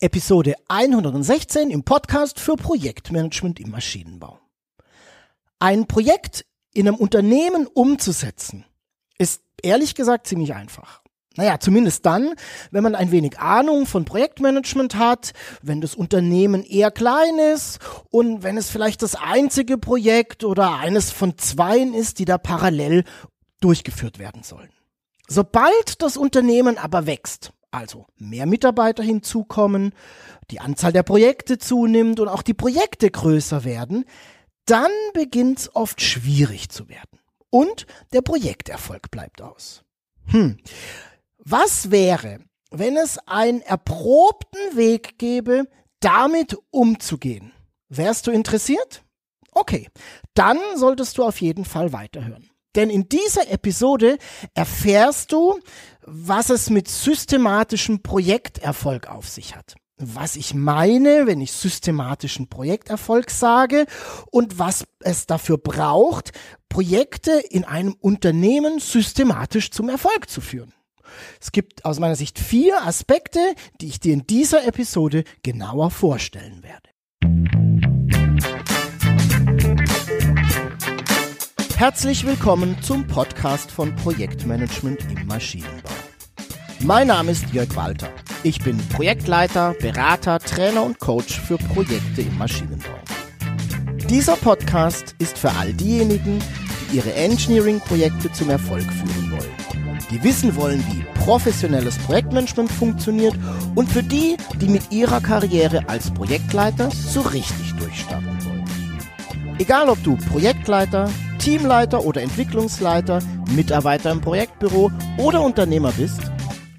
Episode 116 im Podcast für Projektmanagement im Maschinenbau. Ein Projekt in einem Unternehmen umzusetzen, ist ehrlich gesagt ziemlich einfach. Naja, zumindest dann, wenn man ein wenig Ahnung von Projektmanagement hat, wenn das Unternehmen eher klein ist und wenn es vielleicht das einzige Projekt oder eines von zweien ist, die da parallel durchgeführt werden sollen. Sobald das Unternehmen aber wächst, also mehr Mitarbeiter hinzukommen, die Anzahl der Projekte zunimmt und auch die Projekte größer werden, dann beginnt es oft schwierig zu werden. Und der Projekterfolg bleibt aus. Hm. Was wäre, wenn es einen erprobten Weg gäbe, damit umzugehen? Wärst du interessiert? Okay, dann solltest du auf jeden Fall weiterhören. Denn in dieser Episode erfährst du, was es mit systematischem Projekterfolg auf sich hat. Was ich meine, wenn ich systematischen Projekterfolg sage und was es dafür braucht, Projekte in einem Unternehmen systematisch zum Erfolg zu führen. Es gibt aus meiner Sicht vier Aspekte, die ich dir in dieser Episode genauer vorstellen werde. Herzlich willkommen zum Podcast von Projektmanagement im Maschinenbau. Mein Name ist Jörg Walter. Ich bin Projektleiter, Berater, Trainer und Coach für Projekte im Maschinenbau. Dieser Podcast ist für all diejenigen, die ihre Engineering-Projekte zum Erfolg führen wollen, die wissen wollen, wie professionelles Projektmanagement funktioniert und für die, die mit ihrer Karriere als Projektleiter so richtig durchstarten wollen. Egal ob du Projektleiter, Teamleiter oder Entwicklungsleiter, Mitarbeiter im Projektbüro oder Unternehmer bist,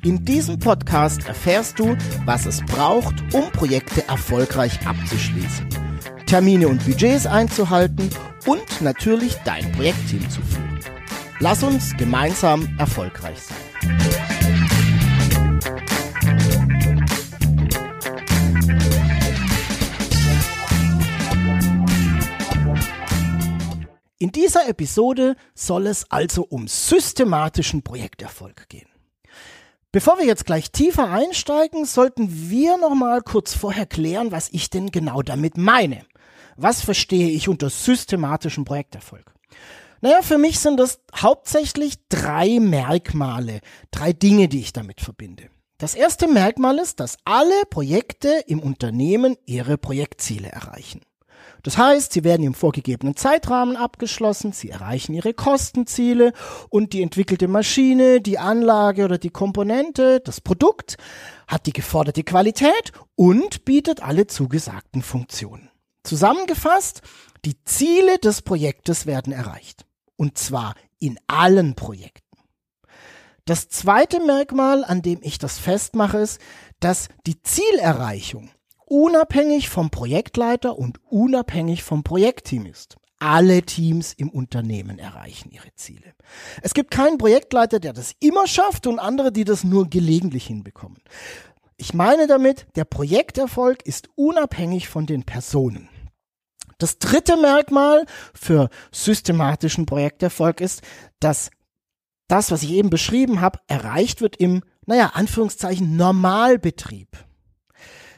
in diesem Podcast erfährst du, was es braucht, um Projekte erfolgreich abzuschließen, Termine und Budgets einzuhalten und natürlich dein Projektteam zu führen. Lass uns gemeinsam erfolgreich sein. In dieser Episode soll es also um systematischen Projekterfolg gehen. Bevor wir jetzt gleich tiefer einsteigen, sollten wir noch mal kurz vorher klären, was ich denn genau damit meine. Was verstehe ich unter systematischem Projekterfolg? Naja, für mich sind das hauptsächlich drei Merkmale, drei Dinge, die ich damit verbinde. Das erste Merkmal ist, dass alle Projekte im Unternehmen ihre Projektziele erreichen. Das heißt, sie werden im vorgegebenen Zeitrahmen abgeschlossen, sie erreichen ihre Kostenziele und die entwickelte Maschine, die Anlage oder die Komponente, das Produkt hat die geforderte Qualität und bietet alle zugesagten Funktionen. Zusammengefasst, die Ziele des Projektes werden erreicht. Und zwar in allen Projekten. Das zweite Merkmal, an dem ich das festmache, ist, dass die Zielerreichung unabhängig vom Projektleiter und unabhängig vom Projektteam ist. Alle Teams im Unternehmen erreichen ihre Ziele. Es gibt keinen Projektleiter, der das immer schafft und andere, die das nur gelegentlich hinbekommen. Ich meine damit, der Projekterfolg ist unabhängig von den Personen. Das dritte Merkmal für systematischen Projekterfolg ist, dass das, was ich eben beschrieben habe, erreicht wird im, naja, Anführungszeichen Normalbetrieb.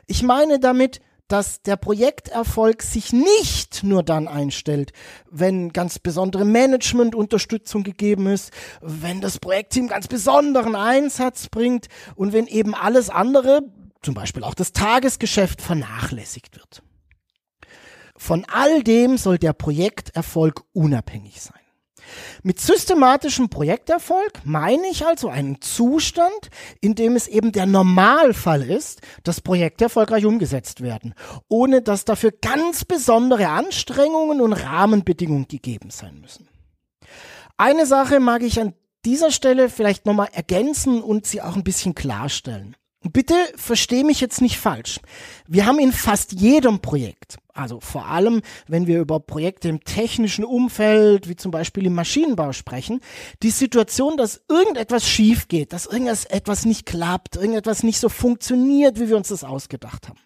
Ich meine damit, dass der Projekterfolg sich nicht nur dann einstellt, wenn ganz besondere Managementunterstützung gegeben ist, wenn das Projektteam ganz besonderen Einsatz bringt und wenn eben alles andere, zum Beispiel auch das Tagesgeschäft, vernachlässigt wird. Von all dem soll der Projekterfolg unabhängig sein. Mit systematischem Projekterfolg meine ich also einen Zustand, in dem es eben der Normalfall ist, dass Projekte erfolgreich umgesetzt werden, ohne dass dafür ganz besondere Anstrengungen und Rahmenbedingungen gegeben sein müssen. Eine Sache mag ich an dieser Stelle vielleicht nochmal ergänzen und sie auch ein bisschen klarstellen. Bitte versteh mich jetzt nicht falsch. Wir haben in fast jedem Projekt, also vor allem, wenn wir über Projekte im technischen Umfeld, wie zum Beispiel im Maschinenbau sprechen, die Situation, dass irgendetwas schief geht, dass irgendetwas nicht klappt, irgendetwas nicht so funktioniert, wie wir uns das ausgedacht haben.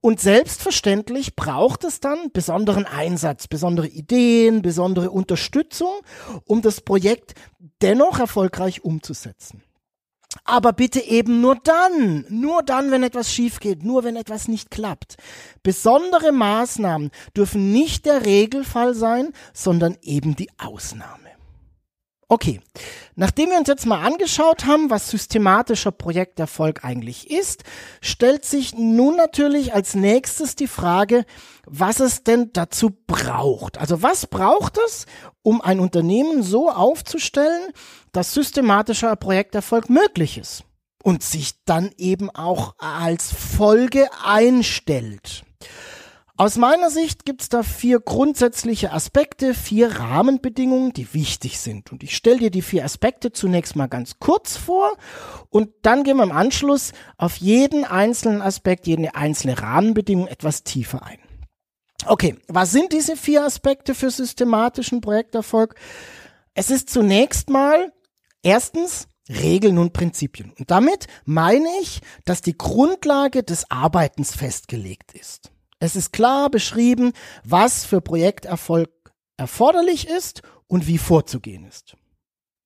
Und selbstverständlich braucht es dann besonderen Einsatz, besondere Ideen, besondere Unterstützung, um das Projekt dennoch erfolgreich umzusetzen. Aber bitte eben nur dann, nur dann, wenn etwas schief geht, nur wenn etwas nicht klappt. Besondere Maßnahmen dürfen nicht der Regelfall sein, sondern eben die Ausnahme. Okay, nachdem wir uns jetzt mal angeschaut haben, was systematischer Projekterfolg eigentlich ist, stellt sich nun natürlich als nächstes die Frage, was es denn dazu braucht. Also was braucht es, um ein Unternehmen so aufzustellen, dass systematischer Projekterfolg möglich ist und sich dann eben auch als Folge einstellt. Aus meiner Sicht gibt es da vier grundsätzliche Aspekte, vier Rahmenbedingungen, die wichtig sind. Und ich stelle dir die vier Aspekte zunächst mal ganz kurz vor und dann gehen wir im Anschluss auf jeden einzelnen Aspekt, jede einzelne Rahmenbedingung etwas tiefer ein. Okay, was sind diese vier Aspekte für systematischen Projekterfolg? Es ist zunächst mal erstens Regeln und Prinzipien. Und damit meine ich, dass die Grundlage des Arbeitens festgelegt ist. Es ist klar beschrieben, was für Projekterfolg erforderlich ist und wie vorzugehen ist.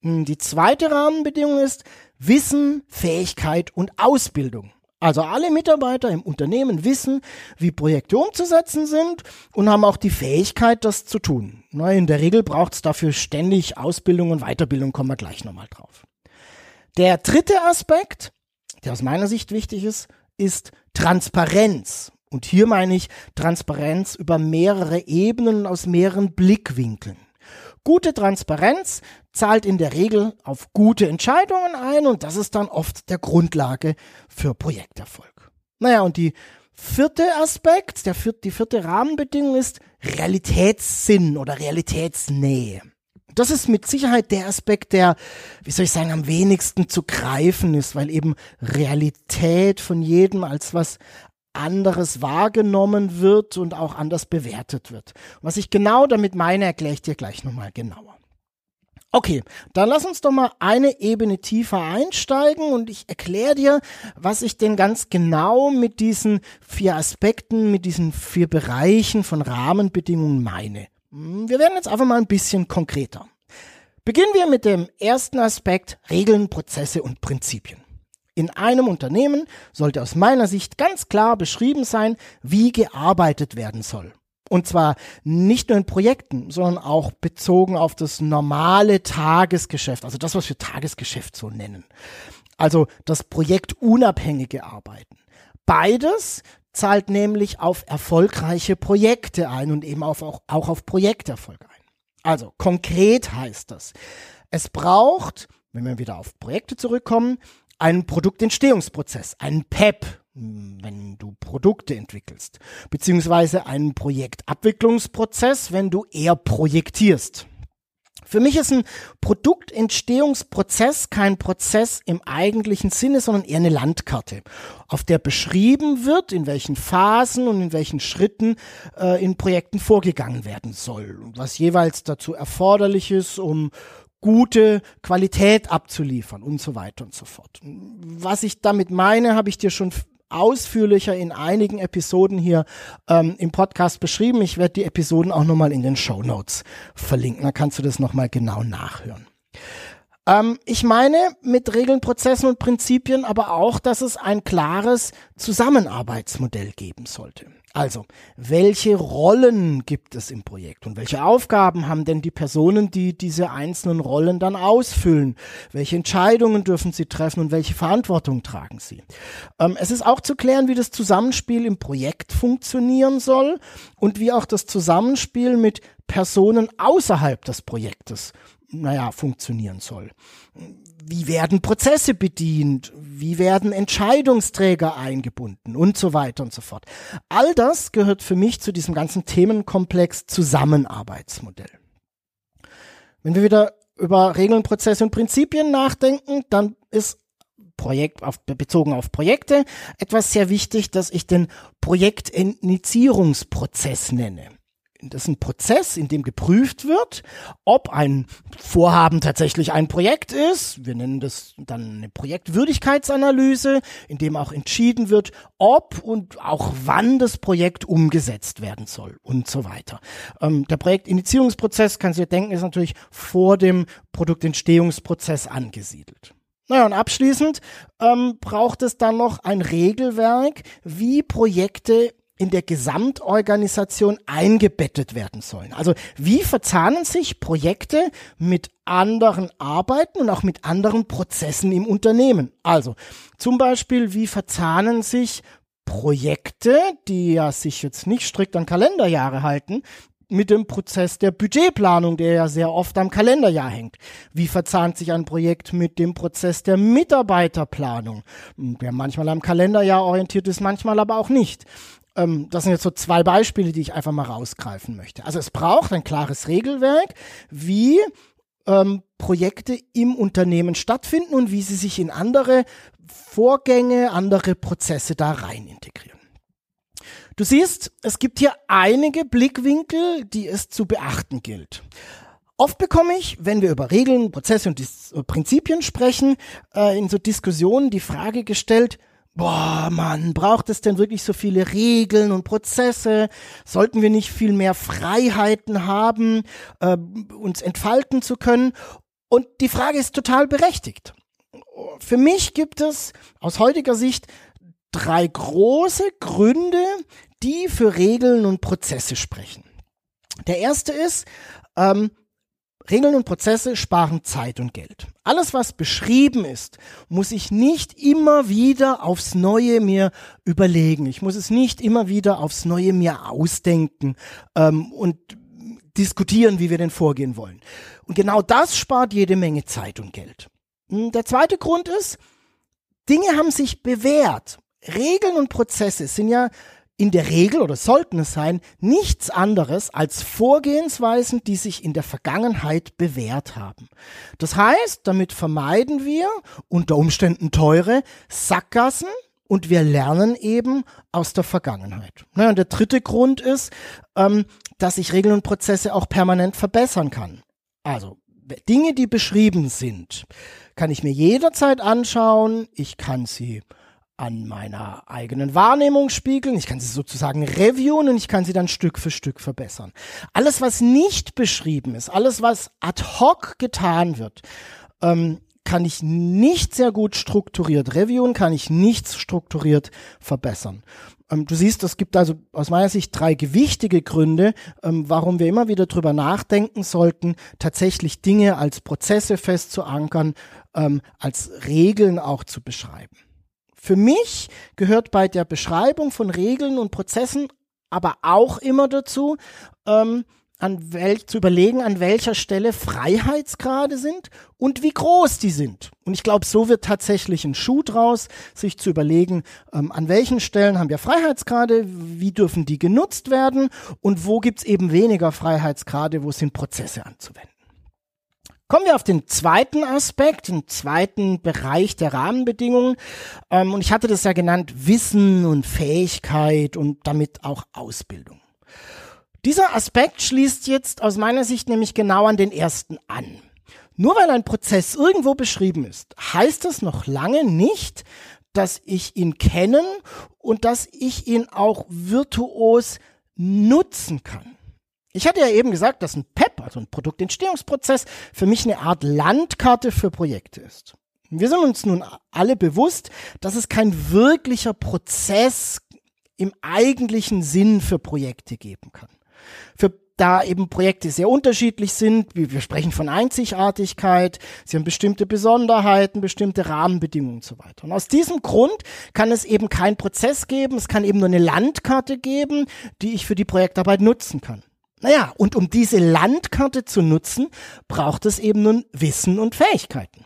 Hm, die zweite Rahmenbedingung ist Wissen, Fähigkeit und Ausbildung. Also alle Mitarbeiter im Unternehmen wissen, wie Projekte umzusetzen sind und haben auch die Fähigkeit, das zu tun. In der Regel braucht es dafür ständig Ausbildung und Weiterbildung, kommen wir gleich nochmal drauf. Der dritte Aspekt, der aus meiner Sicht wichtig ist, ist Transparenz. Und hier meine ich Transparenz über mehrere Ebenen und aus mehreren Blickwinkeln. Gute Transparenz zahlt in der Regel auf gute Entscheidungen ein und das ist dann oft der Grundlage für Projekterfolg. Naja, und die vierte Aspekt, der vierte, die vierte Rahmenbedingung ist Realitätssinn oder Realitätsnähe. Das ist mit Sicherheit der Aspekt, der, wie soll ich sagen, am wenigsten zu greifen ist, weil eben Realität von jedem als was anderes wahrgenommen wird und auch anders bewertet wird. Was ich genau damit meine, erkläre ich dir gleich nochmal genauer. Okay, dann lass uns doch mal eine Ebene tiefer einsteigen und ich erkläre dir, was ich denn ganz genau mit diesen vier Aspekten, mit diesen vier Bereichen von Rahmenbedingungen meine. Hm, wir werden jetzt einfach mal ein bisschen konkreter. Beginnen wir mit dem ersten Aspekt Regeln, Prozesse und Prinzipien. In einem Unternehmen sollte aus meiner Sicht ganz klar beschrieben sein, wie gearbeitet werden soll. Und zwar nicht nur in Projekten, sondern auch bezogen auf das normale Tagesgeschäft, also das, was wir Tagesgeschäft so nennen. Also das projektunabhängige Arbeiten. Beides zahlt nämlich auf erfolgreiche Projekte ein und eben auf, auch, auch auf Projekterfolg ein. Also konkret heißt das, es braucht, wenn wir wieder auf Projekte zurückkommen, einen Produktentstehungsprozess, einen PEP, wenn du Produkte entwickelst, beziehungsweise einen Projektabwicklungsprozess, wenn du eher projektierst. Für mich ist ein Produktentstehungsprozess kein Prozess im eigentlichen Sinne, sondern eher eine Landkarte, auf der beschrieben wird, in welchen Phasen und in welchen Schritten äh, in Projekten vorgegangen werden soll und was jeweils dazu erforderlich ist, um gute Qualität abzuliefern und so weiter und so fort. Was ich damit meine, habe ich dir schon ausführlicher in einigen Episoden hier ähm, im Podcast beschrieben. Ich werde die Episoden auch nochmal in den Show Notes verlinken. Da kannst du das nochmal genau nachhören. Ähm, ich meine mit Regeln, Prozessen und Prinzipien aber auch, dass es ein klares Zusammenarbeitsmodell geben sollte. Also, welche Rollen gibt es im Projekt und welche Aufgaben haben denn die Personen, die diese einzelnen Rollen dann ausfüllen? Welche Entscheidungen dürfen sie treffen und welche Verantwortung tragen sie? Ähm, es ist auch zu klären, wie das Zusammenspiel im Projekt funktionieren soll und wie auch das Zusammenspiel mit Personen außerhalb des Projektes naja, funktionieren soll. Wie werden Prozesse bedient? Wie werden Entscheidungsträger eingebunden? Und so weiter und so fort. All das gehört für mich zu diesem ganzen Themenkomplex Zusammenarbeitsmodell. Wenn wir wieder über Regeln, Prozesse und Prinzipien nachdenken, dann ist Projekt auf, bezogen auf Projekte etwas sehr wichtig, dass ich den Projektinitiierungsprozess nenne das ist ein Prozess, in dem geprüft wird, ob ein Vorhaben tatsächlich ein Projekt ist. Wir nennen das dann eine Projektwürdigkeitsanalyse, in dem auch entschieden wird, ob und auch wann das Projekt umgesetzt werden soll und so weiter. Ähm, der Projektinitiierungsprozess, kannst du dir denken, ist natürlich vor dem Produktentstehungsprozess angesiedelt. Naja, und abschließend ähm, braucht es dann noch ein Regelwerk, wie Projekte in der Gesamtorganisation eingebettet werden sollen. Also wie verzahnen sich Projekte mit anderen Arbeiten und auch mit anderen Prozessen im Unternehmen? Also zum Beispiel, wie verzahnen sich Projekte, die ja sich jetzt nicht strikt an Kalenderjahre halten, mit dem Prozess der Budgetplanung, der ja sehr oft am Kalenderjahr hängt. Wie verzahnt sich ein Projekt mit dem Prozess der Mitarbeiterplanung, der manchmal am Kalenderjahr orientiert ist, manchmal aber auch nicht. Ähm, das sind jetzt so zwei Beispiele, die ich einfach mal rausgreifen möchte. Also es braucht ein klares Regelwerk, wie ähm, Projekte im Unternehmen stattfinden und wie sie sich in andere Vorgänge, andere Prozesse da rein integrieren. Du siehst, es gibt hier einige Blickwinkel, die es zu beachten gilt. Oft bekomme ich, wenn wir über Regeln, Prozesse und Dis Prinzipien sprechen, äh, in so Diskussionen die Frage gestellt, boah, Mann, braucht es denn wirklich so viele Regeln und Prozesse? Sollten wir nicht viel mehr Freiheiten haben, äh, uns entfalten zu können? Und die Frage ist total berechtigt. Für mich gibt es aus heutiger Sicht drei große Gründe, die für Regeln und Prozesse sprechen. Der erste ist, ähm, Regeln und Prozesse sparen Zeit und Geld. Alles, was beschrieben ist, muss ich nicht immer wieder aufs Neue mir überlegen. Ich muss es nicht immer wieder aufs Neue mir ausdenken ähm, und diskutieren, wie wir denn vorgehen wollen. Und genau das spart jede Menge Zeit und Geld. Hm, der zweite Grund ist, Dinge haben sich bewährt. Regeln und Prozesse sind ja in der Regel oder sollten es sein, nichts anderes als Vorgehensweisen, die sich in der Vergangenheit bewährt haben. Das heißt, damit vermeiden wir unter Umständen teure Sackgassen und wir lernen eben aus der Vergangenheit. und der dritte Grund ist, ähm, dass ich Regeln und Prozesse auch permanent verbessern kann. Also Dinge, die beschrieben sind, kann ich mir jederzeit anschauen. Ich kann sie an meiner eigenen Wahrnehmung spiegeln, ich kann sie sozusagen reviewen und ich kann sie dann Stück für Stück verbessern. Alles, was nicht beschrieben ist, alles, was ad hoc getan wird, ähm, kann ich nicht sehr gut strukturiert reviewen, kann ich nicht strukturiert verbessern. Ähm, du siehst, es gibt also aus meiner Sicht drei gewichtige Gründe, ähm, warum wir immer wieder drüber nachdenken sollten, tatsächlich Dinge als Prozesse festzuankern, ähm, als Regeln auch zu beschreiben. Für mich gehört bei der Beschreibung von Regeln und Prozessen aber auch immer dazu, ähm, an welch, zu überlegen, an welcher Stelle Freiheitsgrade sind und wie groß die sind. Und ich glaube, so wird tatsächlich ein Schuh draus, sich zu überlegen, ähm, an welchen Stellen haben wir Freiheitsgrade, wie dürfen die genutzt werden und wo gibt's eben weniger Freiheitsgrade, wo sind Prozesse anzuwenden. Kommen wir auf den zweiten Aspekt, den zweiten Bereich der Rahmenbedingungen. Ähm, und ich hatte das ja genannt, Wissen und Fähigkeit und damit auch Ausbildung. Dieser Aspekt schließt jetzt aus meiner Sicht nämlich genau an den ersten an. Nur weil ein Prozess irgendwo beschrieben ist, heißt das noch lange nicht, dass ich ihn kennen und dass ich ihn auch virtuos nutzen kann. Ich hatte ja eben gesagt, dass ein PEP, also ein Produktentstehungsprozess, für mich eine Art Landkarte für Projekte ist. Wir sind uns nun alle bewusst, dass es kein wirklicher Prozess im eigentlichen Sinn für Projekte geben kann. Für da eben Projekte sehr unterschiedlich sind, wir sprechen von Einzigartigkeit, sie haben bestimmte Besonderheiten, bestimmte Rahmenbedingungen und so weiter. Und aus diesem Grund kann es eben keinen Prozess geben, es kann eben nur eine Landkarte geben, die ich für die Projektarbeit nutzen kann. Naja, und um diese Landkarte zu nutzen, braucht es eben nun Wissen und Fähigkeiten.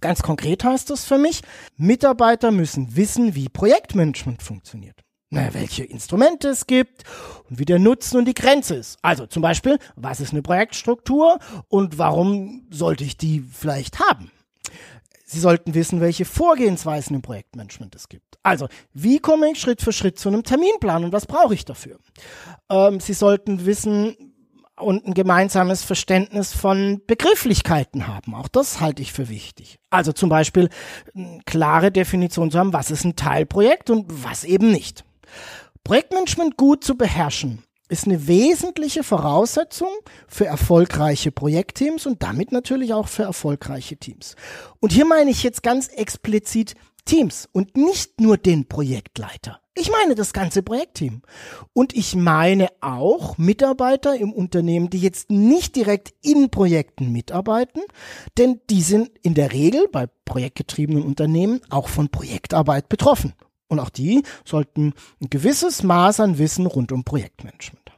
Ganz konkret heißt das für mich, Mitarbeiter müssen wissen, wie Projektmanagement funktioniert. Naja, welche Instrumente es gibt und wie der Nutzen und die Grenze ist. Also zum Beispiel, was ist eine Projektstruktur und warum sollte ich die vielleicht haben? Sie sollten wissen, welche Vorgehensweisen im Projektmanagement es gibt. Also, wie komme ich Schritt für Schritt zu einem Terminplan und was brauche ich dafür? Ähm, Sie sollten wissen und ein gemeinsames Verständnis von Begrifflichkeiten haben. Auch das halte ich für wichtig. Also zum Beispiel eine klare Definition zu haben, was ist ein Teilprojekt und was eben nicht. Projektmanagement gut zu beherrschen ist eine wesentliche Voraussetzung für erfolgreiche Projektteams und damit natürlich auch für erfolgreiche Teams. Und hier meine ich jetzt ganz explizit Teams und nicht nur den Projektleiter. Ich meine das ganze Projektteam. Und ich meine auch Mitarbeiter im Unternehmen, die jetzt nicht direkt in Projekten mitarbeiten, denn die sind in der Regel bei projektgetriebenen Unternehmen auch von Projektarbeit betroffen. Und auch die sollten ein gewisses Maß an Wissen rund um Projektmanagement haben.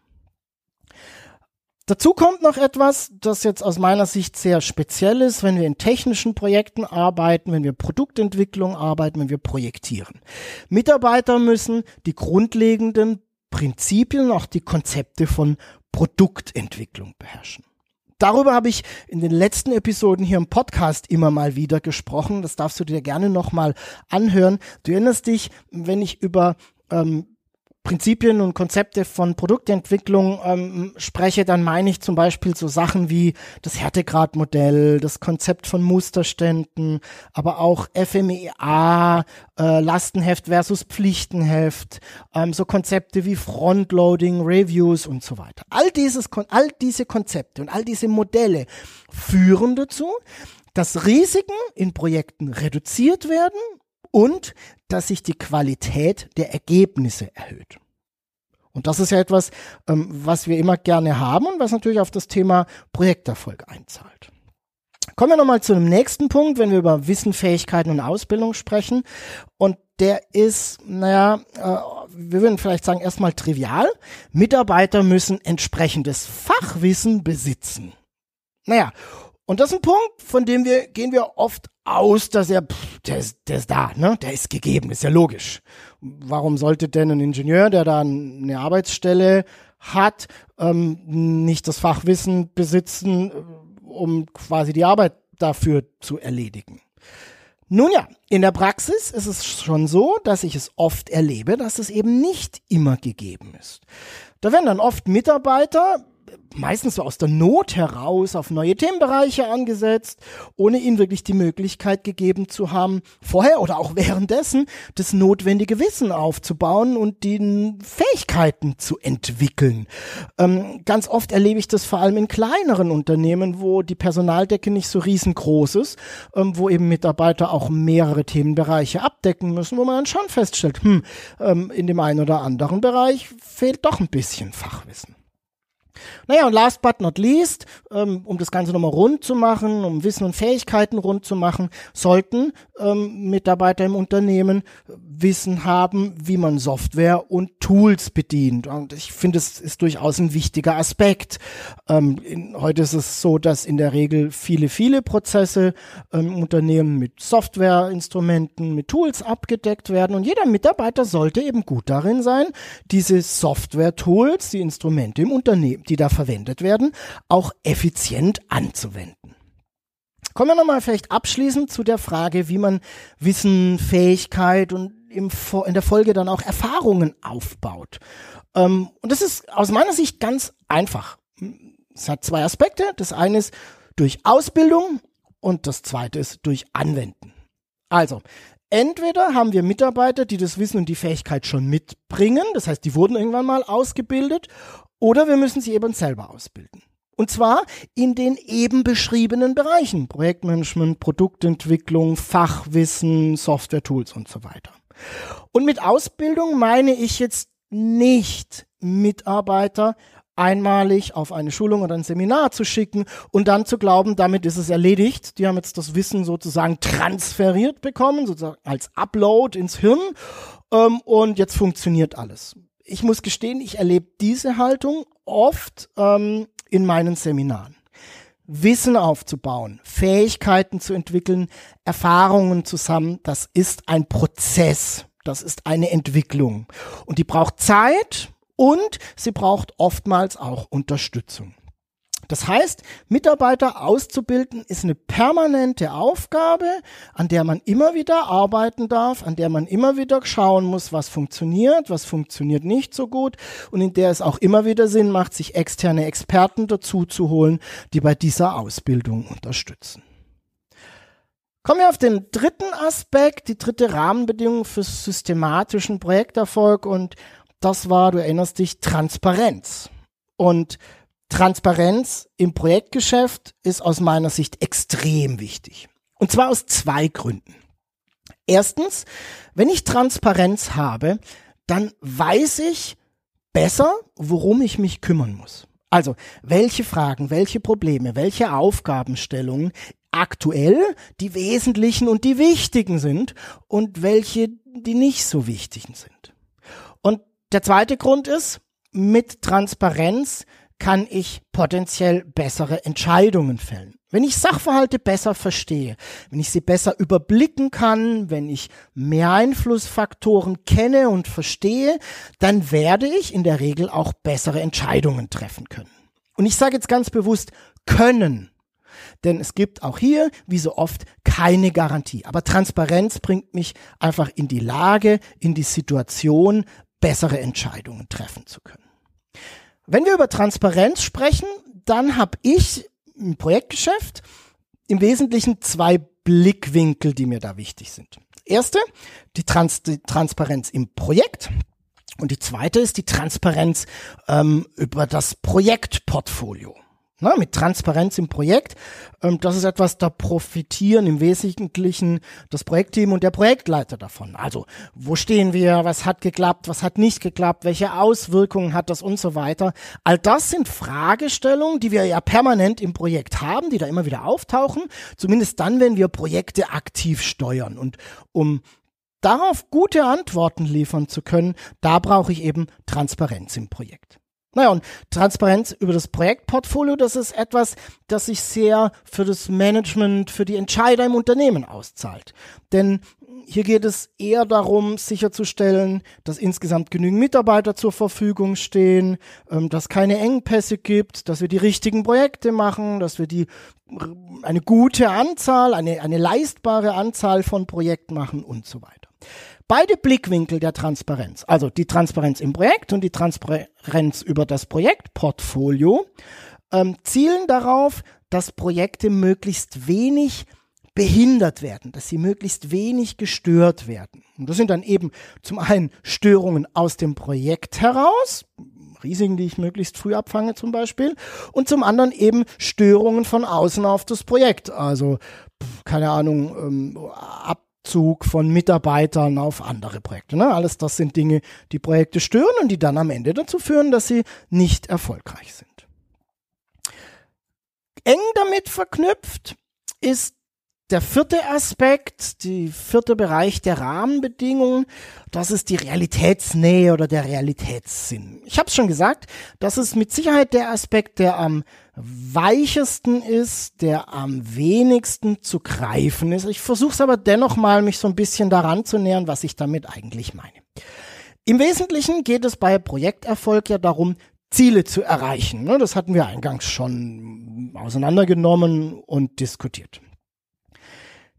Dazu kommt noch etwas, das jetzt aus meiner Sicht sehr speziell ist, wenn wir in technischen Projekten arbeiten, wenn wir Produktentwicklung arbeiten, wenn wir projektieren. Mitarbeiter müssen die grundlegenden Prinzipien, auch die Konzepte von Produktentwicklung beherrschen. Darüber habe ich in den letzten Episoden hier im Podcast immer mal wieder gesprochen. Das darfst du dir gerne nochmal anhören. Du erinnerst dich, wenn ich über ähm, Prinzipien und Konzepte von Produktentwicklung ähm, spreche, dann meine ich zum Beispiel so Sachen wie das Härtegradmodell, das Konzept von Musterständen, aber auch FMEA, äh, Lastenheft versus Pflichtenheft, ähm, so Konzepte wie Frontloading, Reviews und so weiter. All dieses, all diese Konzepte und all diese Modelle führen dazu, dass Risiken in Projekten reduziert werden und dass sich die Qualität der Ergebnisse erhöht. Und das ist ja etwas, ähm, was wir immer gerne haben und was natürlich auf das Thema Projekterfolg einzahlt. Kommen wir nochmal zu dem nächsten Punkt, wenn wir über Wissen, Fähigkeiten und Ausbildung sprechen. Und der ist, naja, äh, wir würden vielleicht sagen, erstmal trivial. Mitarbeiter müssen entsprechendes Fachwissen besitzen. Naja, und das ist ein Punkt, von dem wir gehen wir oft aus, dass er, pff, der, ist, der ist da, ne? Der ist gegeben, ist ja logisch. Warum sollte denn ein Ingenieur, der da eine Arbeitsstelle hat, ähm, nicht das Fachwissen besitzen, äh, um quasi die Arbeit dafür zu erledigen? Nun ja, in der Praxis ist es schon so, dass ich es oft erlebe, dass es eben nicht immer gegeben ist. Da werden dann oft Mitarbeiter meistens so aus der Not heraus auf neue Themenbereiche angesetzt, ohne ihnen wirklich die Möglichkeit gegeben zu haben, vorher oder auch währenddessen das notwendige Wissen aufzubauen und die Fähigkeiten zu entwickeln. Ähm, ganz oft erlebe ich das vor allem in kleineren Unternehmen, wo die Personaldecke nicht so riesengroß ist, ähm, wo eben Mitarbeiter auch mehrere Themenbereiche abdecken müssen, wo man dann schon feststellt, hm, ähm, in dem einen oder anderen Bereich fehlt doch ein bisschen Fachwissen. Naja, und last but not least, ähm, um das Ganze nochmal rund zu machen, um Wissen und Fähigkeiten rund zu machen, sollten ähm, Mitarbeiter im Unternehmen Wissen haben, wie man Software und Tools bedient. Und ich finde, es ist durchaus ein wichtiger Aspekt. Ähm, in, heute ist es so, dass in der Regel viele, viele Prozesse ähm, Unternehmen mit Softwareinstrumenten, mit Tools abgedeckt werden. Und jeder Mitarbeiter sollte eben gut darin sein, diese Software-Tools, die Instrumente im Unternehmen, die da verwendet werden, auch effizient anzuwenden. Kommen wir nochmal vielleicht abschließend zu der Frage, wie man Wissen, Fähigkeit und im, in der Folge dann auch Erfahrungen aufbaut. Ähm, und das ist aus meiner Sicht ganz einfach. Es hat zwei Aspekte. Das eine ist durch Ausbildung und das zweite ist durch Anwenden. Also, entweder haben wir Mitarbeiter, die das Wissen und die Fähigkeit schon mitbringen, das heißt, die wurden irgendwann mal ausgebildet, oder wir müssen sie eben selber ausbilden. Und zwar in den eben beschriebenen Bereichen. Projektmanagement, Produktentwicklung, Fachwissen, Software-Tools und so weiter. Und mit Ausbildung meine ich jetzt nicht Mitarbeiter einmalig auf eine Schulung oder ein Seminar zu schicken und dann zu glauben, damit ist es erledigt. Die haben jetzt das Wissen sozusagen transferiert bekommen, sozusagen als Upload ins Hirn ähm, und jetzt funktioniert alles ich muss gestehen, ich erlebe diese Haltung oft ähm, in meinen Seminaren. Wissen aufzubauen, Fähigkeiten zu entwickeln, Erfahrungen zusammen, das ist ein Prozess, das ist eine Entwicklung. Und die braucht Zeit und sie braucht oftmals auch Unterstützung. Das heißt, Mitarbeiter auszubilden ist eine permanente Aufgabe, an der man immer wieder arbeiten darf, an der man immer wieder schauen muss, was funktioniert, was funktioniert nicht so gut und in der es auch immer wieder Sinn macht, sich externe Experten dazu zu holen, die bei dieser Ausbildung unterstützen. Kommen wir auf den dritten Aspekt, die dritte Rahmenbedingung für systematischen Projekterfolg und das war, du erinnerst dich, Transparenz. Und Transparenz im Projektgeschäft ist aus meiner Sicht extrem wichtig. Und zwar aus zwei Gründen. Erstens, wenn ich Transparenz habe, dann weiß ich besser, worum ich mich kümmern muss. Also, welche Fragen, welche Probleme, welche Aufgabenstellungen aktuell die wesentlichen und die wichtigen sind und welche die nicht so wichtigen sind. Und der zweite Grund ist, mit Transparenz kann ich potenziell bessere Entscheidungen fällen. Wenn ich Sachverhalte besser verstehe, wenn ich sie besser überblicken kann, wenn ich mehr Einflussfaktoren kenne und verstehe, dann werde ich in der Regel auch bessere Entscheidungen treffen können. Und ich sage jetzt ganz bewusst können, denn es gibt auch hier, wie so oft, keine Garantie. Aber Transparenz bringt mich einfach in die Lage, in die Situation, bessere Entscheidungen treffen zu können. Wenn wir über Transparenz sprechen, dann habe ich im Projektgeschäft im Wesentlichen zwei Blickwinkel, die mir da wichtig sind. Erste, die, Trans die Transparenz im Projekt. Und die zweite ist die Transparenz ähm, über das Projektportfolio. Na, mit Transparenz im Projekt. Ähm, das ist etwas, da profitieren im Wesentlichen das Projektteam und der Projektleiter davon. Also, wo stehen wir? Was hat geklappt? Was hat nicht geklappt? Welche Auswirkungen hat das und so weiter? All das sind Fragestellungen, die wir ja permanent im Projekt haben, die da immer wieder auftauchen. Zumindest dann, wenn wir Projekte aktiv steuern. Und um darauf gute Antworten liefern zu können, da brauche ich eben Transparenz im Projekt. Naja, und Transparenz über das Projektportfolio, das ist etwas, das sich sehr für das Management, für die Entscheider im Unternehmen auszahlt. Denn hier geht es eher darum, sicherzustellen, dass insgesamt genügend Mitarbeiter zur Verfügung stehen, ähm, dass keine Engpässe gibt, dass wir die richtigen Projekte machen, dass wir die eine gute Anzahl, eine, eine leistbare Anzahl von Projekten machen und so weiter beide Blickwinkel der Transparenz, also die Transparenz im Projekt und die Transparenz über das Projektportfolio, ähm, zielen darauf, dass Projekte möglichst wenig behindert werden, dass sie möglichst wenig gestört werden. Und das sind dann eben zum einen Störungen aus dem Projekt heraus, Risiken, die ich möglichst früh abfange zum Beispiel, und zum anderen eben Störungen von außen auf das Projekt. Also, keine Ahnung, ähm, ab Abzug von Mitarbeitern auf andere Projekte. Ne? Alles das sind Dinge, die Projekte stören und die dann am Ende dazu führen, dass sie nicht erfolgreich sind. Eng damit verknüpft ist der vierte Aspekt, die vierte Bereich der Rahmenbedingungen, das ist die Realitätsnähe oder der Realitätssinn. Ich habe es schon gesagt, das ist mit Sicherheit der Aspekt, der am weichesten ist, der am wenigsten zu greifen ist. Ich versuche es aber dennoch mal, mich so ein bisschen daran zu nähern, was ich damit eigentlich meine. Im Wesentlichen geht es bei Projekterfolg ja darum, Ziele zu erreichen. Ne? Das hatten wir eingangs schon auseinandergenommen und diskutiert.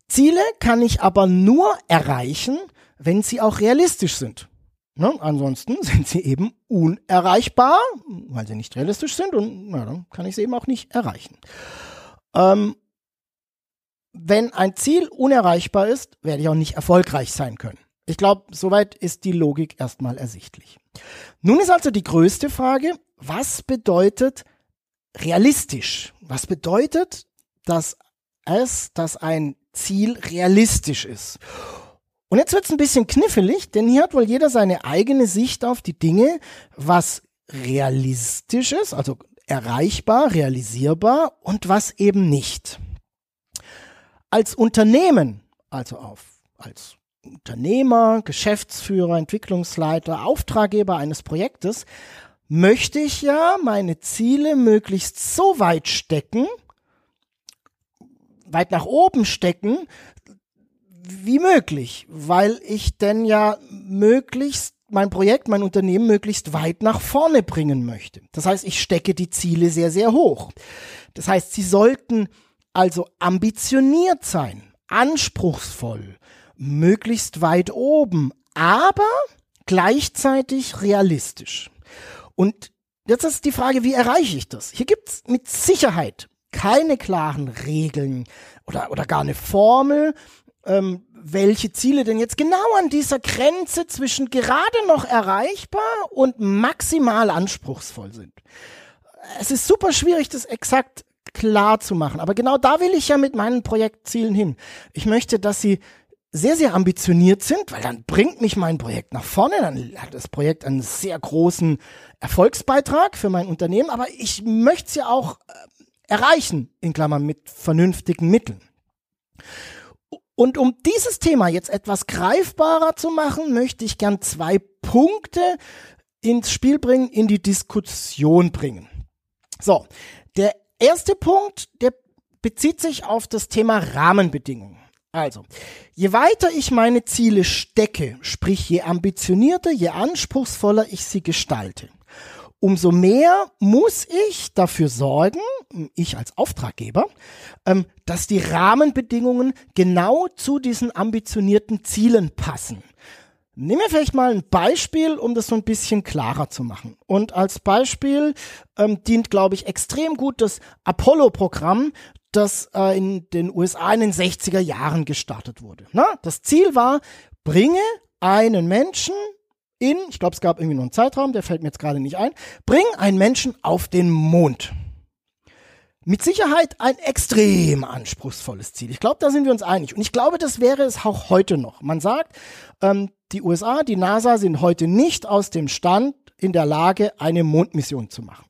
Ziele kann ich aber nur erreichen, wenn sie auch realistisch sind. Ne? Ansonsten sind sie eben unerreichbar, weil sie nicht realistisch sind und na, dann kann ich sie eben auch nicht erreichen. Ähm, wenn ein Ziel unerreichbar ist, werde ich auch nicht erfolgreich sein können. Ich glaube, soweit ist die Logik erstmal ersichtlich. Nun ist also die größte Frage, was bedeutet realistisch? Was bedeutet, dass es, dass ein Ziel realistisch ist. Und jetzt wird es ein bisschen knifflig, denn hier hat wohl jeder seine eigene Sicht auf die Dinge, was realistisch ist, also erreichbar, realisierbar und was eben nicht. Als Unternehmen, also auf, als Unternehmer, Geschäftsführer, Entwicklungsleiter, Auftraggeber eines Projektes, möchte ich ja meine Ziele möglichst so weit stecken, weit nach oben stecken, wie möglich, weil ich denn ja möglichst mein Projekt, mein Unternehmen möglichst weit nach vorne bringen möchte. Das heißt, ich stecke die Ziele sehr, sehr hoch. Das heißt, sie sollten also ambitioniert sein, anspruchsvoll, möglichst weit oben, aber gleichzeitig realistisch. Und jetzt ist die Frage, wie erreiche ich das? Hier gibt es mit Sicherheit keine klaren Regeln oder, oder gar eine Formel, ähm, welche Ziele denn jetzt genau an dieser Grenze zwischen gerade noch erreichbar und maximal anspruchsvoll sind. Es ist super schwierig, das exakt klar zu machen. Aber genau da will ich ja mit meinen Projektzielen hin. Ich möchte, dass sie sehr, sehr ambitioniert sind, weil dann bringt mich mein Projekt nach vorne, dann hat das Projekt einen sehr großen Erfolgsbeitrag für mein Unternehmen, aber ich möchte ja auch äh, erreichen, in Klammern mit vernünftigen Mitteln. Und um dieses Thema jetzt etwas greifbarer zu machen, möchte ich gern zwei Punkte ins Spiel bringen, in die Diskussion bringen. So, der erste Punkt, der bezieht sich auf das Thema Rahmenbedingungen. Also, je weiter ich meine Ziele stecke, sprich je ambitionierter, je anspruchsvoller ich sie gestalte, umso mehr muss ich dafür sorgen, ich als Auftraggeber, ähm, dass die Rahmenbedingungen genau zu diesen ambitionierten Zielen passen. Nehmen wir vielleicht mal ein Beispiel, um das so ein bisschen klarer zu machen. Und als Beispiel ähm, dient, glaube ich, extrem gut das Apollo-Programm, das äh, in den USA in den 60er Jahren gestartet wurde. Na, das Ziel war, bringe einen Menschen in, ich glaube, es gab irgendwie noch einen Zeitraum, der fällt mir jetzt gerade nicht ein, bring einen Menschen auf den Mond. Mit Sicherheit ein extrem anspruchsvolles Ziel. Ich glaube, da sind wir uns einig. Und ich glaube, das wäre es auch heute noch. Man sagt, ähm, die USA, die NASA sind heute nicht aus dem Stand in der Lage, eine Mondmission zu machen.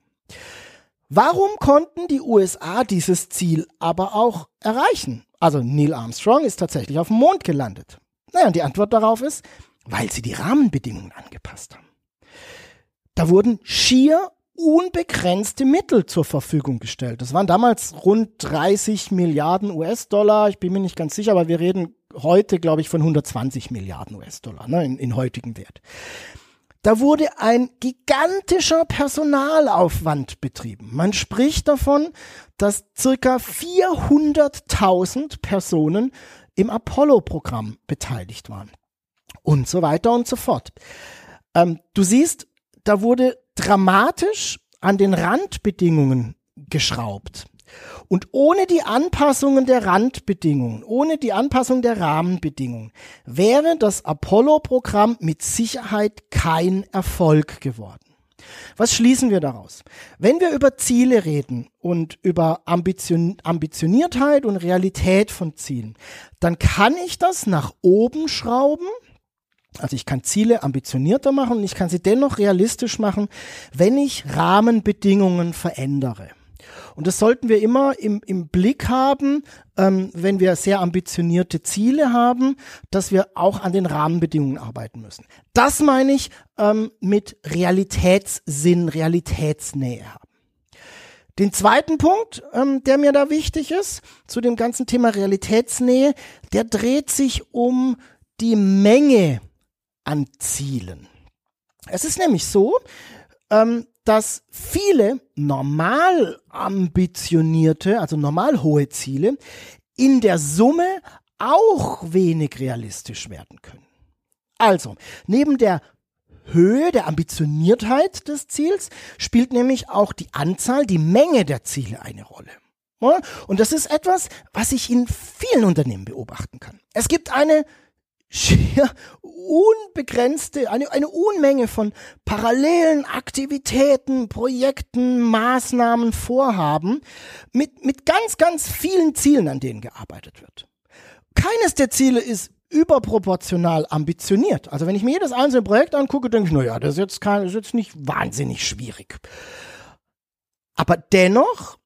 Warum konnten die USA dieses Ziel aber auch erreichen? Also Neil Armstrong ist tatsächlich auf dem Mond gelandet. Naja, und die Antwort darauf ist, weil sie die Rahmenbedingungen angepasst haben. Da wurden schier unbegrenzte Mittel zur Verfügung gestellt. Das waren damals rund 30 Milliarden US-Dollar. Ich bin mir nicht ganz sicher, aber wir reden heute, glaube ich, von 120 Milliarden US-Dollar ne, in, in heutigen Wert. Da wurde ein gigantischer Personalaufwand betrieben. Man spricht davon, dass circa 400.000 Personen im Apollo-Programm beteiligt waren. Und so weiter und so fort. Ähm, du siehst, da wurde dramatisch an den Randbedingungen geschraubt. Und ohne die Anpassungen der Randbedingungen, ohne die Anpassung der Rahmenbedingungen, wäre das Apollo-Programm mit Sicherheit kein Erfolg geworden. Was schließen wir daraus? Wenn wir über Ziele reden und über Ambition, Ambitioniertheit und Realität von Zielen, dann kann ich das nach oben schrauben, also ich kann Ziele ambitionierter machen und ich kann sie dennoch realistisch machen, wenn ich Rahmenbedingungen verändere. Und das sollten wir immer im, im Blick haben, ähm, wenn wir sehr ambitionierte Ziele haben, dass wir auch an den Rahmenbedingungen arbeiten müssen. Das meine ich ähm, mit Realitätssinn, Realitätsnähe haben. Den zweiten Punkt, ähm, der mir da wichtig ist, zu dem ganzen Thema Realitätsnähe, der dreht sich um die Menge an Zielen. Es ist nämlich so, ähm, dass viele normal ambitionierte, also normal hohe Ziele in der Summe auch wenig realistisch werden können. Also, neben der Höhe der Ambitioniertheit des Ziels spielt nämlich auch die Anzahl, die Menge der Ziele eine Rolle. Und das ist etwas, was ich in vielen Unternehmen beobachten kann. Es gibt eine unbegrenzte, eine, eine Unmenge von parallelen Aktivitäten, Projekten, Maßnahmen, Vorhaben mit, mit ganz, ganz vielen Zielen, an denen gearbeitet wird. Keines der Ziele ist überproportional ambitioniert. Also wenn ich mir jedes einzelne Projekt angucke, denke ich, na ja, das ist jetzt, kein, das ist jetzt nicht wahnsinnig schwierig. Aber dennoch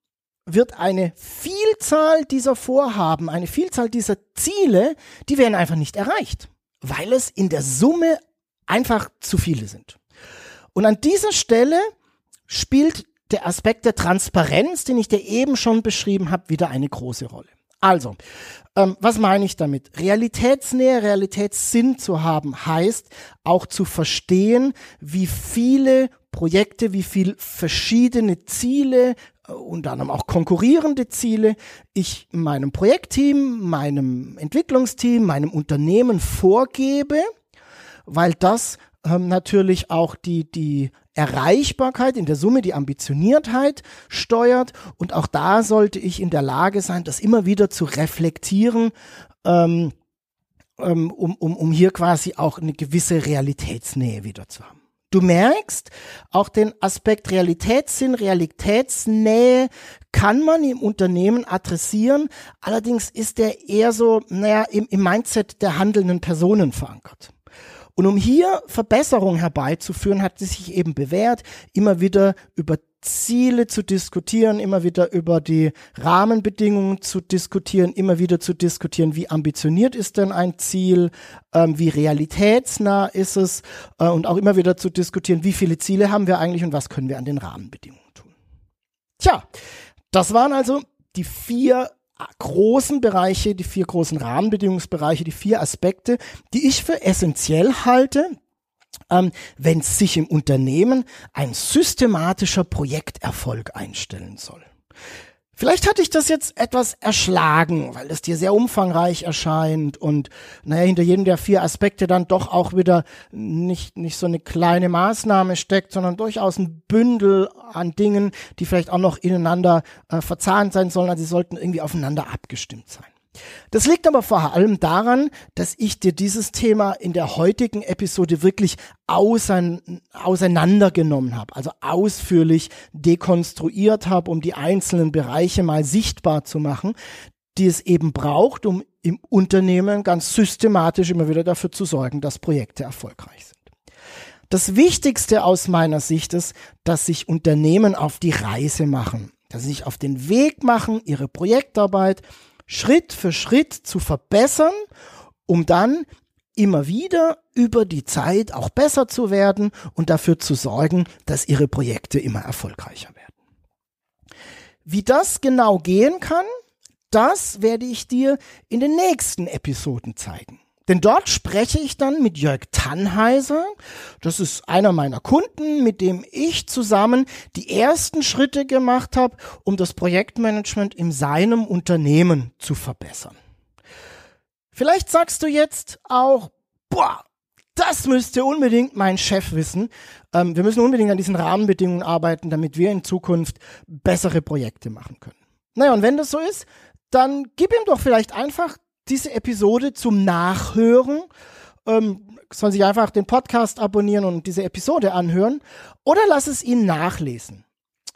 wird eine Vielzahl dieser Vorhaben, eine Vielzahl dieser Ziele, die werden einfach nicht erreicht, weil es in der Summe einfach zu viele sind. Und an dieser Stelle spielt der Aspekt der Transparenz, den ich dir eben schon beschrieben habe, wieder eine große Rolle. Also, ähm, was meine ich damit? Realitätsnähe, Realitätssinn zu haben, heißt auch zu verstehen, wie viele Projekte, wie viel verschiedene Ziele, unter anderem auch konkurrierende Ziele, ich meinem Projektteam, meinem Entwicklungsteam, meinem Unternehmen vorgebe, weil das ähm, natürlich auch die, die Erreichbarkeit in der Summe, die Ambitioniertheit steuert. Und auch da sollte ich in der Lage sein, das immer wieder zu reflektieren, ähm, ähm, um, um, um hier quasi auch eine gewisse Realitätsnähe wieder zu haben. Du merkst, auch den Aspekt Realitätssinn, Realitätsnähe kann man im Unternehmen adressieren. Allerdings ist der eher so, naja, im, im Mindset der handelnden Personen verankert. Und um hier Verbesserung herbeizuführen, hat es sich eben bewährt, immer wieder über Ziele zu diskutieren, immer wieder über die Rahmenbedingungen zu diskutieren, immer wieder zu diskutieren, wie ambitioniert ist denn ein Ziel, ähm, wie realitätsnah ist es äh, und auch immer wieder zu diskutieren, wie viele Ziele haben wir eigentlich und was können wir an den Rahmenbedingungen tun. Tja, das waren also die vier großen Bereiche, die vier großen Rahmenbedingungsbereiche, die vier Aspekte, die ich für essentiell halte, ähm, wenn sich im Unternehmen ein systematischer Projekterfolg einstellen soll. Vielleicht hatte ich das jetzt etwas erschlagen, weil es dir sehr umfangreich erscheint und naja, hinter jedem der vier Aspekte dann doch auch wieder nicht, nicht so eine kleine Maßnahme steckt, sondern durchaus ein Bündel an Dingen, die vielleicht auch noch ineinander äh, verzahnt sein sollen, also sie sollten irgendwie aufeinander abgestimmt sein. Das liegt aber vor allem daran, dass ich dir dieses Thema in der heutigen Episode wirklich auseinandergenommen habe, also ausführlich dekonstruiert habe, um die einzelnen Bereiche mal sichtbar zu machen, die es eben braucht, um im Unternehmen ganz systematisch immer wieder dafür zu sorgen, dass Projekte erfolgreich sind. Das Wichtigste aus meiner Sicht ist, dass sich Unternehmen auf die Reise machen, dass sie sich auf den Weg machen, ihre Projektarbeit Schritt für Schritt zu verbessern, um dann immer wieder über die Zeit auch besser zu werden und dafür zu sorgen, dass ihre Projekte immer erfolgreicher werden. Wie das genau gehen kann, das werde ich dir in den nächsten Episoden zeigen. Denn dort spreche ich dann mit Jörg Tannheiser. Das ist einer meiner Kunden, mit dem ich zusammen die ersten Schritte gemacht habe, um das Projektmanagement in seinem Unternehmen zu verbessern. Vielleicht sagst du jetzt auch, boah, das müsste unbedingt mein Chef wissen. Ähm, wir müssen unbedingt an diesen Rahmenbedingungen arbeiten, damit wir in Zukunft bessere Projekte machen können. Naja, und wenn das so ist, dann gib ihm doch vielleicht einfach diese Episode zum Nachhören. Ähm, soll sich einfach den Podcast abonnieren und diese Episode anhören oder lass es ihn nachlesen.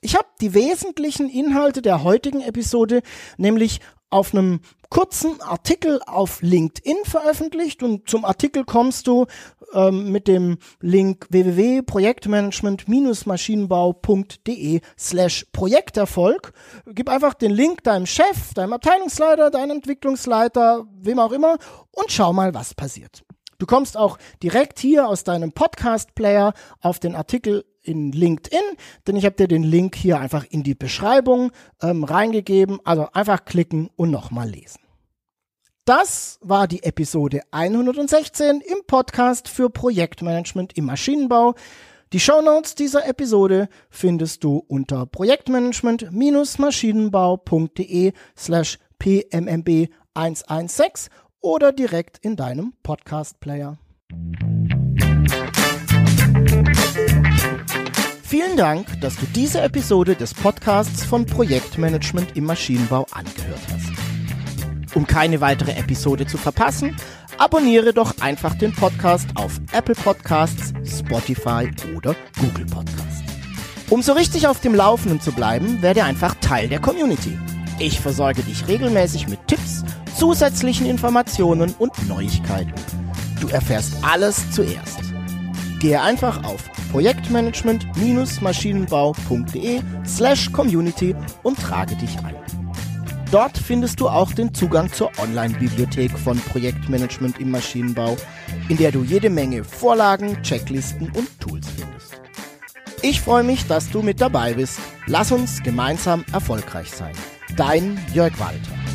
Ich habe die wesentlichen Inhalte der heutigen Episode nämlich auf einem kurzen Artikel auf LinkedIn veröffentlicht und zum Artikel kommst du ähm, mit dem Link www.projektmanagement-maschinenbau.de slash Projekterfolg. Gib einfach den Link deinem Chef, deinem Abteilungsleiter, deinem Entwicklungsleiter, wem auch immer und schau mal, was passiert. Du kommst auch direkt hier aus deinem Podcast-Player auf den Artikel in LinkedIn, denn ich habe dir den Link hier einfach in die Beschreibung ähm, reingegeben. Also einfach klicken und nochmal lesen. Das war die Episode 116 im Podcast für Projektmanagement im Maschinenbau. Die Shownotes dieser Episode findest du unter projektmanagement-maschinenbau.de slash pmmb 116 oder direkt in deinem Podcast-Player. Vielen Dank, dass du diese Episode des Podcasts von Projektmanagement im Maschinenbau angehört hast. Um keine weitere Episode zu verpassen, abonniere doch einfach den Podcast auf Apple Podcasts, Spotify oder Google Podcasts. Um so richtig auf dem Laufenden zu bleiben, werde einfach Teil der Community. Ich versorge dich regelmäßig mit Tipps, zusätzlichen Informationen und Neuigkeiten. Du erfährst alles zuerst. Gehe einfach auf projektmanagement-maschinenbau.de slash community und trage dich ein. Dort findest du auch den Zugang zur Online-Bibliothek von Projektmanagement im Maschinenbau, in der du jede Menge Vorlagen, Checklisten und Tools findest. Ich freue mich, dass du mit dabei bist. Lass uns gemeinsam erfolgreich sein. Dein Jörg Walter.